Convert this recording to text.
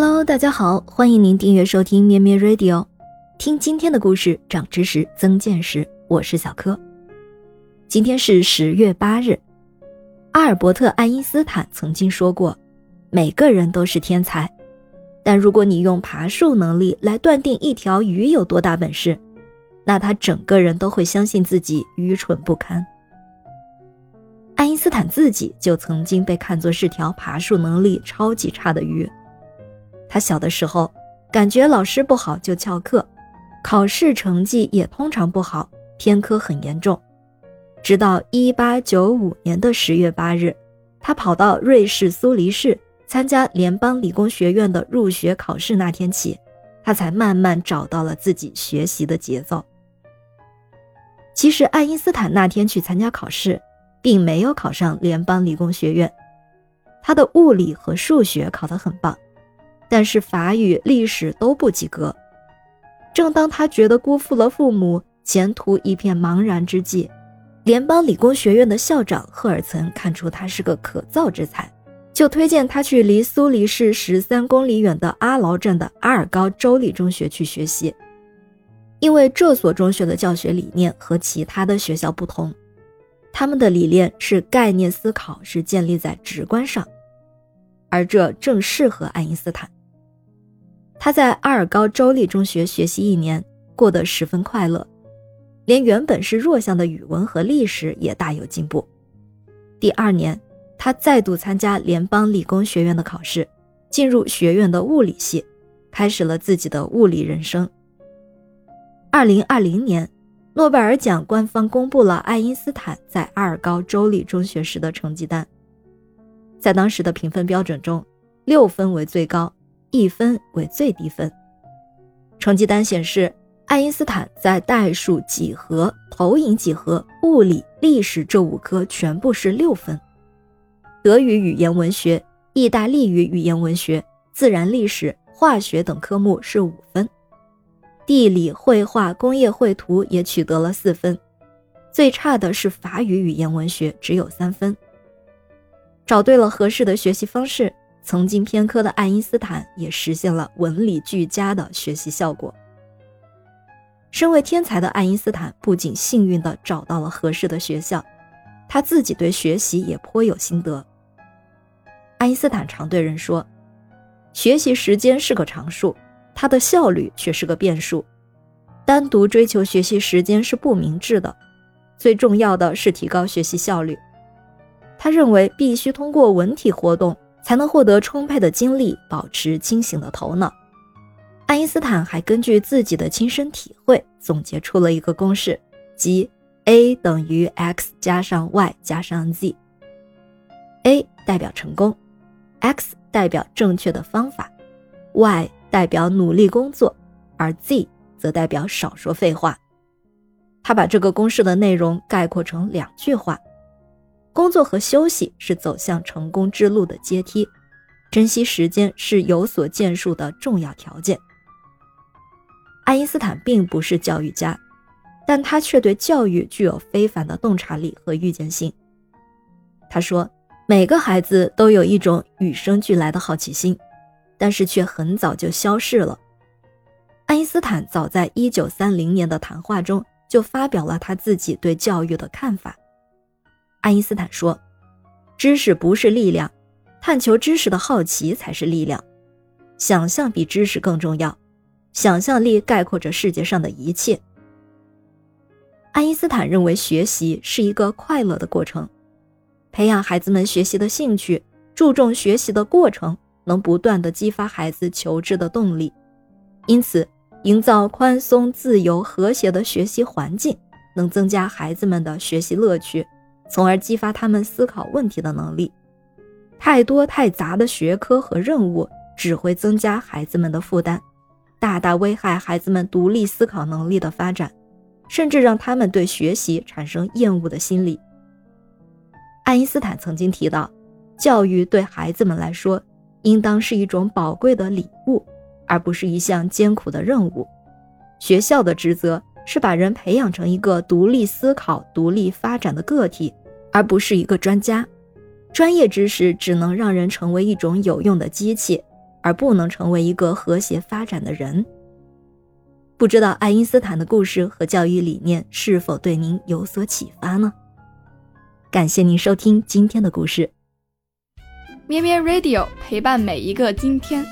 Hello，大家好，欢迎您订阅收听咩咩 Radio，听今天的故事，长知识，增见识。我是小柯。今天是十月八日。阿尔伯特·爱因斯坦曾经说过：“每个人都是天才，但如果你用爬树能力来断定一条鱼有多大本事，那他整个人都会相信自己愚蠢不堪。”爱因斯坦自己就曾经被看作是条爬树能力超级差的鱼。他小的时候，感觉老师不好就翘课，考试成绩也通常不好，偏科很严重。直到一八九五年的十月八日，他跑到瑞士苏黎世参加联邦理工学院的入学考试那天起，他才慢慢找到了自己学习的节奏。其实，爱因斯坦那天去参加考试，并没有考上联邦理工学院，他的物理和数学考得很棒。但是法语、历史都不及格。正当他觉得辜负了父母，前途一片茫然之际，联邦理工学院的校长赫尔岑看出他是个可造之才，就推荐他去离苏黎世十三公里远的阿劳镇的阿尔高州立中学去学习。因为这所中学的教学理念和其他的学校不同，他们的理念是概念思考是建立在直观上，而这正适合爱因斯坦。他在阿尔高州立中学学习一年，过得十分快乐，连原本是弱项的语文和历史也大有进步。第二年，他再度参加联邦理工学院的考试，进入学院的物理系，开始了自己的物理人生。二零二零年，诺贝尔奖官方公布了爱因斯坦在阿尔高州立中学时的成绩单，在当时的评分标准中，六分为最高。一分为最低分。成绩单显示，爱因斯坦在代数、几何、投影几何、物理、历史这五科全部是六分；德语语言文学、意大利语语言文学、自然历史、化学等科目是五分；地理、绘画、工业绘图也取得了四分。最差的是法语语言文学，只有三分。找对了合适的学习方式。曾经偏科的爱因斯坦也实现了文理俱佳的学习效果。身为天才的爱因斯坦不仅幸运地找到了合适的学校，他自己对学习也颇有心得。爱因斯坦常对人说：“学习时间是个常数，它的效率却是个变数。单独追求学习时间是不明智的，最重要的是提高学习效率。”他认为必须通过文体活动。才能获得充沛的精力，保持清醒的头脑。爱因斯坦还根据自己的亲身体会总结出了一个公式，即 a 等于 x 加上 y 加上 z。a 代表成功，x 代表正确的方法，y 代表努力工作，而 z 则代表少说废话。他把这个公式的内容概括成两句话。工作和休息是走向成功之路的阶梯，珍惜时间是有所建树的重要条件。爱因斯坦并不是教育家，但他却对教育具有非凡的洞察力和预见性。他说：“每个孩子都有一种与生俱来的好奇心，但是却很早就消逝了。”爱因斯坦早在1930年的谈话中就发表了他自己对教育的看法。爱因斯坦说：“知识不是力量，探求知识的好奇才是力量。想象比知识更重要，想象力概括着世界上的一切。”爱因斯坦认为学习是一个快乐的过程，培养孩子们学习的兴趣，注重学习的过程，能不断的激发孩子求知的动力。因此，营造宽松、自由、和谐的学习环境，能增加孩子们的学习乐趣。从而激发他们思考问题的能力。太多太杂的学科和任务只会增加孩子们的负担，大大危害孩子们独立思考能力的发展，甚至让他们对学习产生厌恶的心理。爱因斯坦曾经提到，教育对孩子们来说，应当是一种宝贵的礼物，而不是一项艰苦的任务。学校的职责。是把人培养成一个独立思考、独立发展的个体，而不是一个专家。专业知识只能让人成为一种有用的机器，而不能成为一个和谐发展的人。不知道爱因斯坦的故事和教育理念是否对您有所启发呢？感谢您收听今天的故事。咩咩 Radio 陪伴每一个今天。